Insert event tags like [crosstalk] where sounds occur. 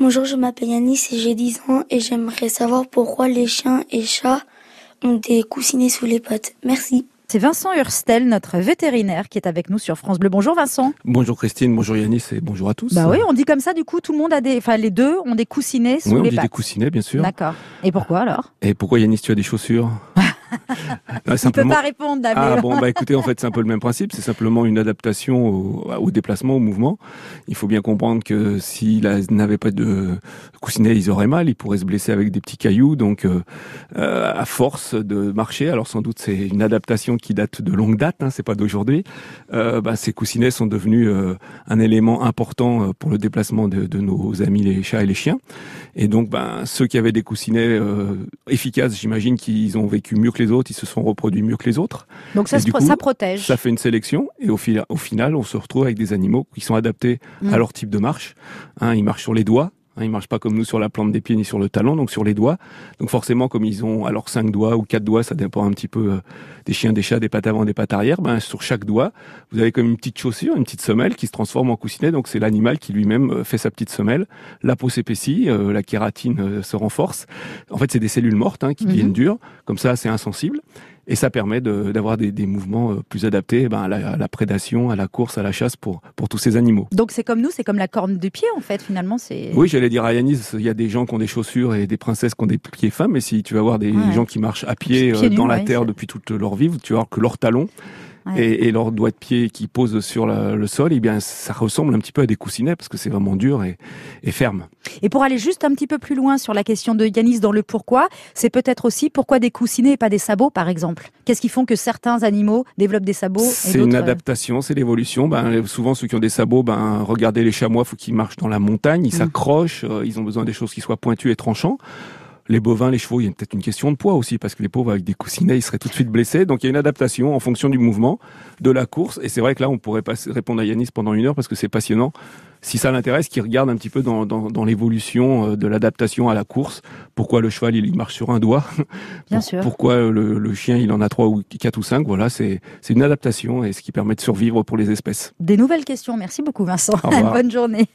Bonjour, je m'appelle Yanis et j'ai 10 ans et j'aimerais savoir pourquoi les chiens et chats ont des coussinets sous les pattes. Merci. C'est Vincent Hurstel, notre vétérinaire, qui est avec nous sur France Bleu. Bonjour Vincent. Bonjour Christine, bonjour Yanis et bonjour à tous. Bah oui, on dit comme ça, du coup, tout le monde a des, enfin les deux ont des coussinets sous oui, on les dit pattes. des coussinets bien sûr. D'accord. Et pourquoi alors? Et pourquoi Yanis tu as des chaussures? [laughs] Il Ouais, peut pas répondre, David. Ah bon, bah écoutez, en fait, c'est un peu le même principe. C'est simplement une adaptation au, au déplacement, au mouvement. Il faut bien comprendre que s'il a- n'avait pas de coussinet, ils auraient mal. Ils pourraient se blesser avec des petits cailloux. Donc, euh, euh, à force de marcher, alors sans doute c'est une adaptation qui date de longue date. Hein, c'est pas d'aujourd'hui. Euh, bah, ces coussinets sont devenus euh, un élément important euh, pour le déplacement de, de nos amis les chats et les chiens. Et donc, ben, ceux qui avaient des coussinets efficaces, j'imagine qu'ils ont vécu mieux que les autres, ils se sont reproduits mieux que les autres. Donc ça, se coup, protège. Ça fait une sélection et au, fil- au final, on se retrouve avec des animaux qui sont adaptés Mm. à leur type de marche. Hein, ils marchent sur les doigts. Hein, ils marchent pas comme nous sur la plante des pieds ni sur le talon, donc sur les doigts. Donc forcément, comme ils ont alors cinq doigts ou quatre doigts, ça dépend un petit peu euh, des chiens, des chats, des pattes avant, des pattes arrière. Ben sur chaque doigt, vous avez comme une petite chaussure, une petite semelle qui se transforme en coussinet. Donc c'est l'animal qui lui-même euh, fait sa petite semelle. La peau s'épaissit, euh, la kératine euh, se renforce. En fait, c'est des cellules mortes hein, qui Mhm. deviennent dures. Comme ça, c'est insensible. Et ça permet de- d'avoir des, des mouvements euh, plus adaptés ben, à, la, à la prédation, à la course, à la chasse pour, pour tous ces animaux. Donc c'est comme nous, c'est comme la corne du pied en fait. Finalement, c'est. Oui, j'allais dire à Yanis, il y a des gens qui ont des chaussures et des princesses qui ont des pieds fins, mais si tu vas voir des Ouais. gens qui marchent à pied, Pieds euh, nus, dans la ouais, terre depuis toute leur vie, tu vas voir que leurs talons Ouais. et, et leurs doigts de pied qui posent sur la- le sol, eh bien, ça ressemble un petit peu à des coussinets parce que c'est vraiment dur et, et ferme. Et pour aller juste un petit peu plus loin sur la question de Yanis dans le pourquoi, c'est peut-être aussi pourquoi des coussinets et pas des sabots, par exemple. Qu'est-ce qui font que certains animaux développent des sabots et C'est une euh, adaptation, c'est l'évolution. Ben, souvent, ceux qui ont des sabots, ben, regardez les chamois, faut qu'ils marchent dans la montagne, ils Mm. s'accrochent, euh, ils ont besoin des choses qui soient pointues et tranchants. Les bovins, les chevaux, il y a peut-être une question de poids aussi, parce que les pauvres avec des coussinets, ils seraient tout de suite blessés. Donc il y a une adaptation en fonction du mouvement, de la course. Et c'est vrai que là, on pourrait pas répondre à Yanis pendant une heure parce que c'est passionnant. Si ça l'intéresse, qu'il regarde un petit peu dans, dans, dans l'évolution euh, de l'adaptation à la course. Pourquoi le cheval, il, marche sur un doigt [laughs] Bien sûr. Pourquoi le, le chien, il en a trois ou quatre ou cinq Voilà, c'est une adaptation et ce qui permet de survivre pour les espèces. Des nouvelles questions. Merci beaucoup, Vincent. [laughs] Bonne journée.